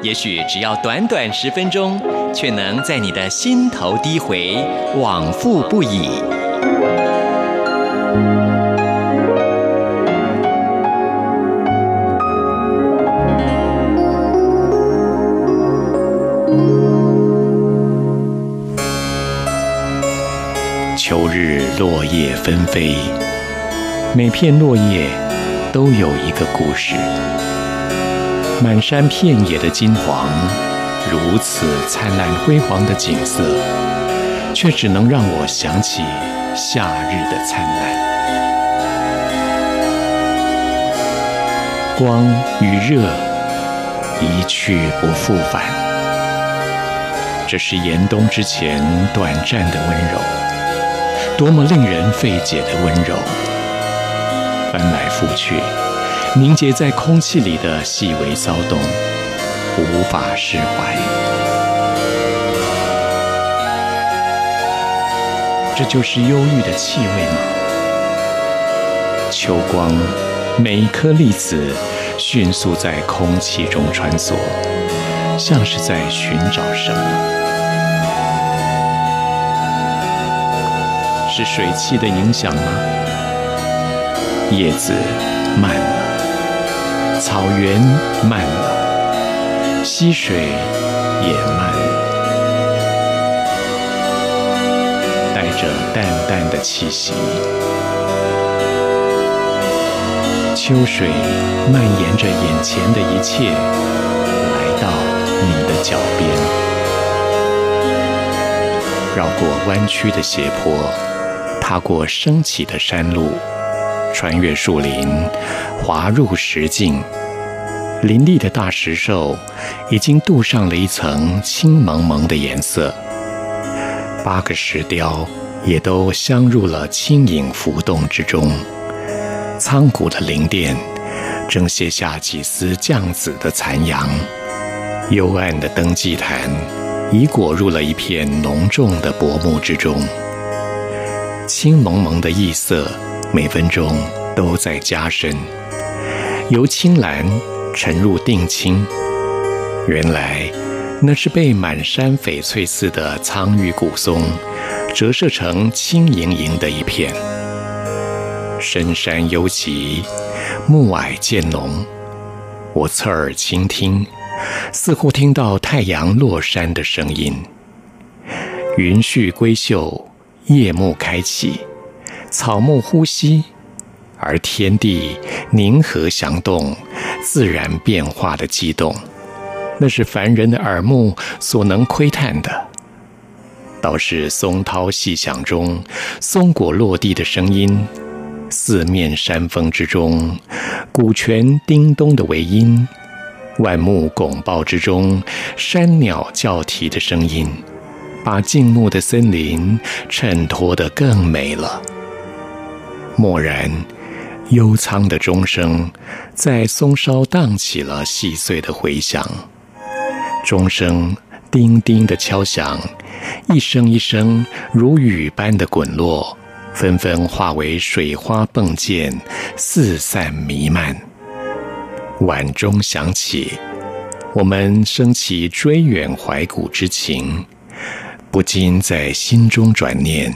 也许只要短短十分钟，却能在你的心头低回，往复不已。秋日落叶纷飞，每片落叶都有一个故事。满山遍野的金黄，如此灿烂辉煌的景色，却只能让我想起夏日的灿烂。光与热一去不复返，这是严冬之前短暂的温柔。多么令人费解的温柔，翻来覆去，凝结在空气里的细微骚动，无法释怀。这就是忧郁的气味吗？秋光，每一颗粒子迅速在空气中穿梭，像是在寻找什么。是水汽的影响吗？叶子慢了，草原慢了，溪水也慢了，带着淡淡的气息。秋水蔓延着眼前的一切，来到你的脚边，绕过弯曲的斜坡。踏过升起的山路，穿越树林，滑入石径。林立的大石兽已经镀上了一层青蒙蒙的颜色。八个石雕也都镶入了轻盈浮动之中。苍古的灵殿正卸下几丝酱紫的残阳。幽暗的登祭坛已裹入了一片浓重的薄暮之中。青蒙蒙的异色，每分钟都在加深，由青蓝沉入定青。原来那是被满山翡翠似的苍郁古松折射成青盈盈的一片。深山幽寂，暮霭渐浓。我侧耳倾听，似乎听到太阳落山的声音。云絮归岫。夜幕开启，草木呼吸，而天地宁和祥动，自然变化的激动，那是凡人的耳目所能窥探的。倒是松涛细响中，松果落地的声音，四面山峰之中，鼓泉叮咚的微音，万木拱抱之中，山鸟叫啼的声音。把静穆的森林衬托得更美了。蓦然，幽苍的钟声在松梢荡起了细碎的回响。钟声叮叮的敲响，一声一声如雨般的滚落，纷纷化为水花迸溅，四散弥漫。晚钟响起，我们升起追远怀古之情。不禁在心中转念，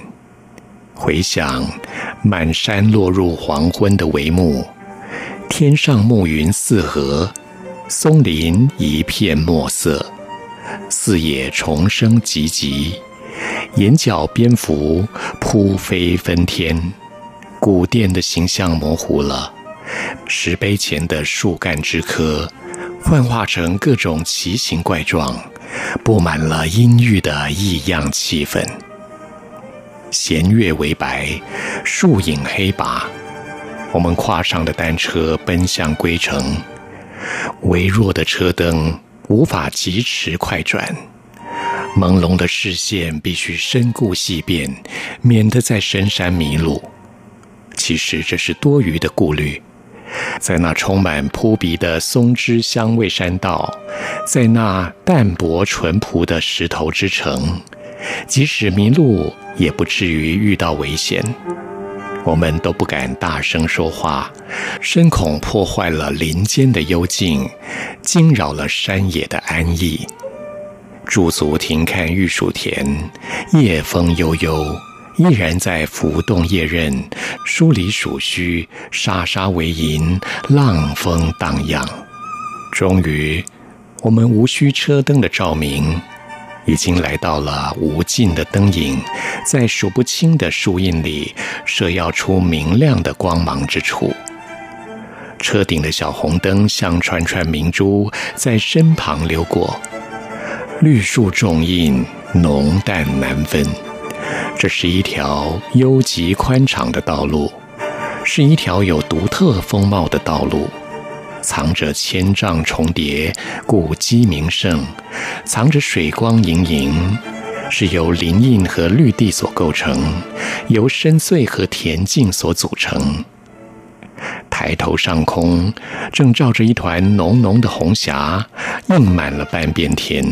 回想满山落入黄昏的帷幕，天上暮云四合，松林一片墨色，四野虫声唧唧，眼角蝙蝠扑飞纷天，古殿的形象模糊了，石碑前的树干枝柯幻化成各种奇形怪状。布满了阴郁的异样气氛。弦月为白，树影黑拔。我们跨上的单车奔向归程，微弱的车灯无法疾驰快转。朦胧的视线必须深顾细辨，免得在深山迷路。其实这是多余的顾虑。在那充满扑鼻的松枝香味山道，在那淡泊淳朴的石头之城，即使迷路，也不至于遇到危险。我们都不敢大声说话，深恐破坏了林间的幽静，惊扰了山野的安逸。驻足停看玉薯田，夜风悠悠，依然在浮动叶刃，梳理薯须，沙沙为银，浪风荡漾。终于，我们无需车灯的照明。已经来到了无尽的灯影，在数不清的树荫里射耀出明亮的光芒之处。车顶的小红灯像串串明珠在身旁流过，绿树重荫，浓淡难分。这是一条幽极宽敞的道路，是一条有独特风貌的道路。藏着千丈重叠，古鸡鸣盛；藏着水光盈盈，是由林荫和绿地所构成，由深邃和恬静所组成。抬头上空，正照着一团浓浓的红霞，映满了半边天。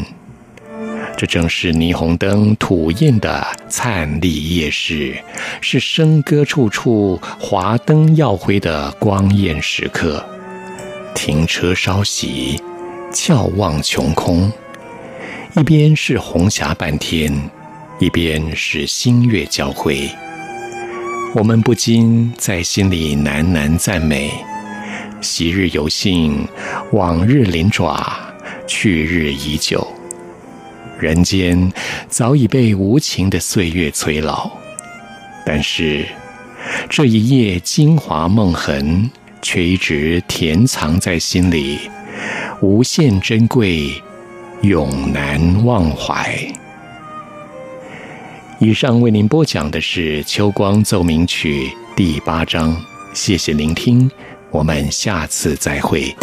这正是霓虹灯吐艳的灿丽夜市，是笙歌处处、华灯耀辉的光艳时刻。停车稍息，翘望穹空，一边是红霞半天，一边是星月交辉。我们不禁在心里喃喃赞美：昔日犹幸，往日临爪，去日已久。人间早已被无情的岁月催老，但是这一夜精华梦痕。却一直甜藏在心里，无限珍贵，永难忘怀。以上为您播讲的是《秋光奏鸣曲》第八章，谢谢聆听，我们下次再会。